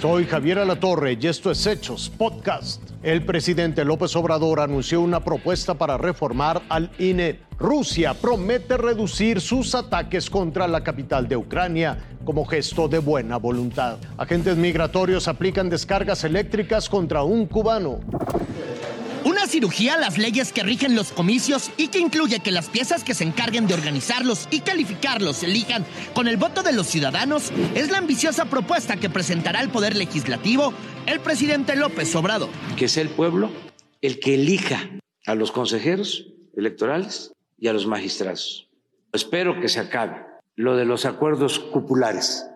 Soy Javier Alatorre y esto es Hechos Podcast. El presidente López Obrador anunció una propuesta para reformar al INE. Rusia promete reducir sus ataques contra la capital de Ucrania como gesto de buena voluntad. Agentes migratorios aplican descargas eléctricas contra un cubano. Una cirugía a las leyes que rigen los comicios y que incluye que las piezas que se encarguen de organizarlos y calificarlos elijan con el voto de los ciudadanos es la ambiciosa propuesta que presentará el Poder Legislativo el presidente López Obrador. Que sea el pueblo el que elija a los consejeros electorales y a los magistrados. Espero que se acabe lo de los acuerdos cupulares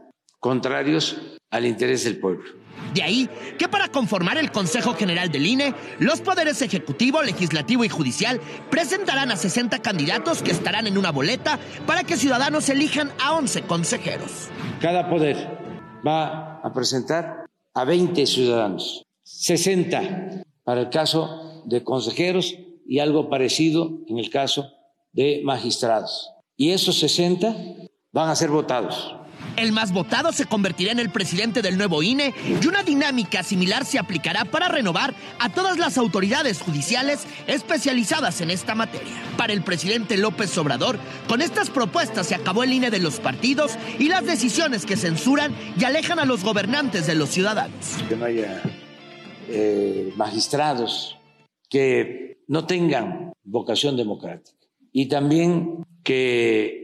contrarios al interés del pueblo. De ahí que para conformar el Consejo General del INE, los poderes ejecutivo, legislativo y judicial presentarán a 60 candidatos que estarán en una boleta para que ciudadanos elijan a 11 consejeros. Cada poder va a presentar a 20 ciudadanos, 60 para el caso de consejeros y algo parecido en el caso de magistrados. Y esos 60 van a ser votados el más votado se convertirá en el presidente del nuevo INE y una dinámica similar se aplicará para renovar a todas las autoridades judiciales especializadas en esta materia. Para el presidente López Obrador, con estas propuestas se acabó el INE de los partidos y las decisiones que censuran y alejan a los gobernantes de los ciudadanos. Que no haya eh, magistrados que no tengan vocación democrática y también que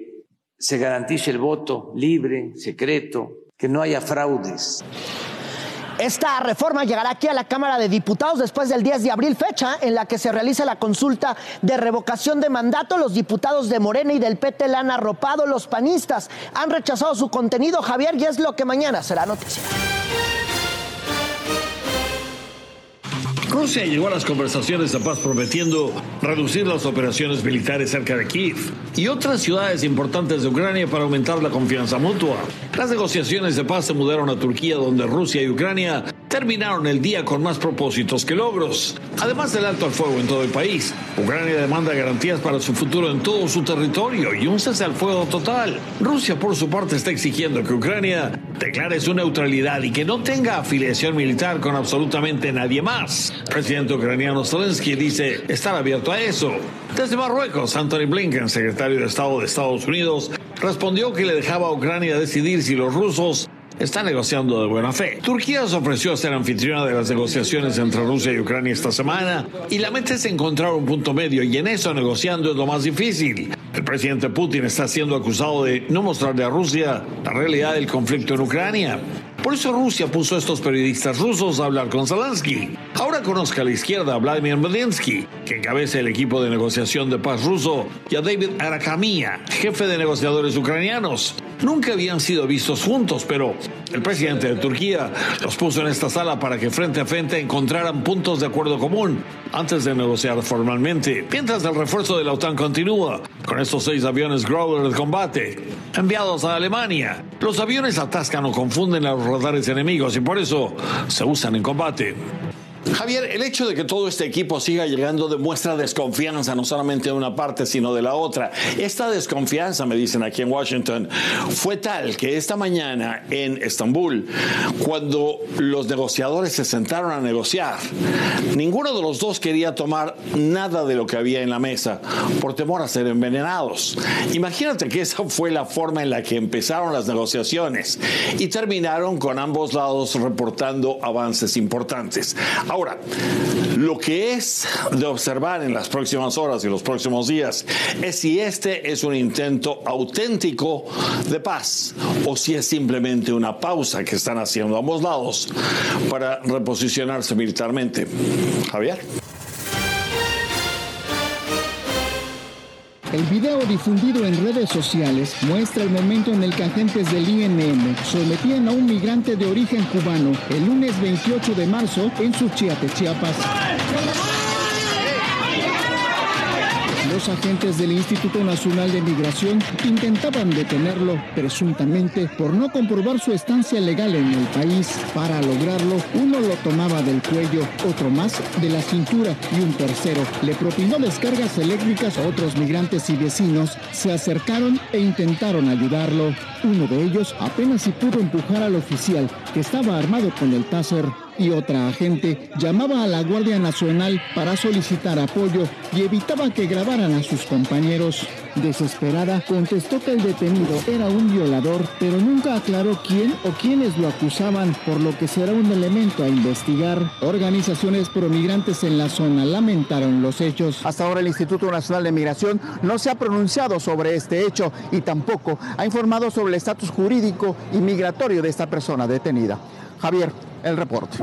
se garantice el voto libre, secreto, que no haya fraudes. Esta reforma llegará aquí a la Cámara de Diputados después del 10 de abril, fecha en la que se realiza la consulta de revocación de mandato. Los diputados de Morena y del PT la han arropado. Los panistas han rechazado su contenido, Javier, y es lo que mañana será noticia. Rusia llegó a las conversaciones de paz prometiendo reducir las operaciones militares cerca de Kiev y otras ciudades importantes de Ucrania para aumentar la confianza mutua. Las negociaciones de paz se mudaron a Turquía, donde Rusia y Ucrania terminaron el día con más propósitos que logros. Además del alto al fuego en todo el país, Ucrania demanda garantías para su futuro en todo su territorio y un cese al fuego total. Rusia, por su parte, está exigiendo que Ucrania declare su neutralidad y que no tenga afiliación militar con absolutamente nadie más. El presidente ucraniano Zelensky dice estar abierto a eso. Desde Marruecos, Anthony Blinken, secretario de Estado de Estados Unidos, respondió que le dejaba a Ucrania decidir si los rusos está negociando de buena fe. Turquía se ofreció a ser anfitriona de las negociaciones entre Rusia y Ucrania esta semana y la meta es encontrar un punto medio y en eso negociando es lo más difícil. El presidente Putin está siendo acusado de no mostrarle a Rusia la realidad del conflicto en Ucrania. Por eso Rusia puso a estos periodistas rusos a hablar con Zelensky. Ahora conozca a la izquierda a Vladimir Medinsky, que encabeza el equipo de negociación de paz ruso, y a David Arakamia, jefe de negociadores ucranianos. Nunca habían sido vistos juntos, pero el presidente de Turquía los puso en esta sala para que frente a frente encontraran puntos de acuerdo común antes de negociar formalmente. Mientras el refuerzo de la OTAN continúa, con estos seis aviones Growler de combate enviados a Alemania. Los aviones atascan o confunden a los radares enemigos y por eso se usan en combate. Javier, el hecho de que todo este equipo siga llegando demuestra desconfianza no solamente de una parte, sino de la otra. Esta desconfianza, me dicen aquí en Washington, fue tal que esta mañana en Estambul, cuando los negociadores se sentaron a negociar, ninguno de los dos quería tomar nada de lo que había en la mesa por temor a ser envenenados. Imagínate que esa fue la forma en la que empezaron las negociaciones y terminaron con ambos lados reportando avances importantes. Ahora, lo que es de observar en las próximas horas y los próximos días es si este es un intento auténtico de paz o si es simplemente una pausa que están haciendo ambos lados para reposicionarse militarmente. Javier. El video difundido en redes sociales muestra el momento en el que agentes del INM sometían a un migrante de origen cubano el lunes 28 de marzo en Suchiate, Chiapas. Dos agentes del Instituto Nacional de Migración intentaban detenerlo presuntamente por no comprobar su estancia legal en el país. Para lograrlo, uno lo tomaba del cuello, otro más de la cintura y un tercero le propinó descargas eléctricas a otros migrantes y vecinos. Se acercaron e intentaron ayudarlo. Uno de ellos apenas si pudo empujar al oficial que estaba armado con el taser y otra agente llamaba a la Guardia Nacional para solicitar apoyo y evitaba que grabaran a sus compañeros. Desesperada, contestó que el detenido era un violador, pero nunca aclaró quién o quiénes lo acusaban, por lo que será un elemento a investigar. Organizaciones promigrantes en la zona lamentaron los hechos. Hasta ahora el Instituto Nacional de Migración no se ha pronunciado sobre este hecho y tampoco ha informado sobre el estatus jurídico y migratorio de esta persona detenida. Javier, el reporte.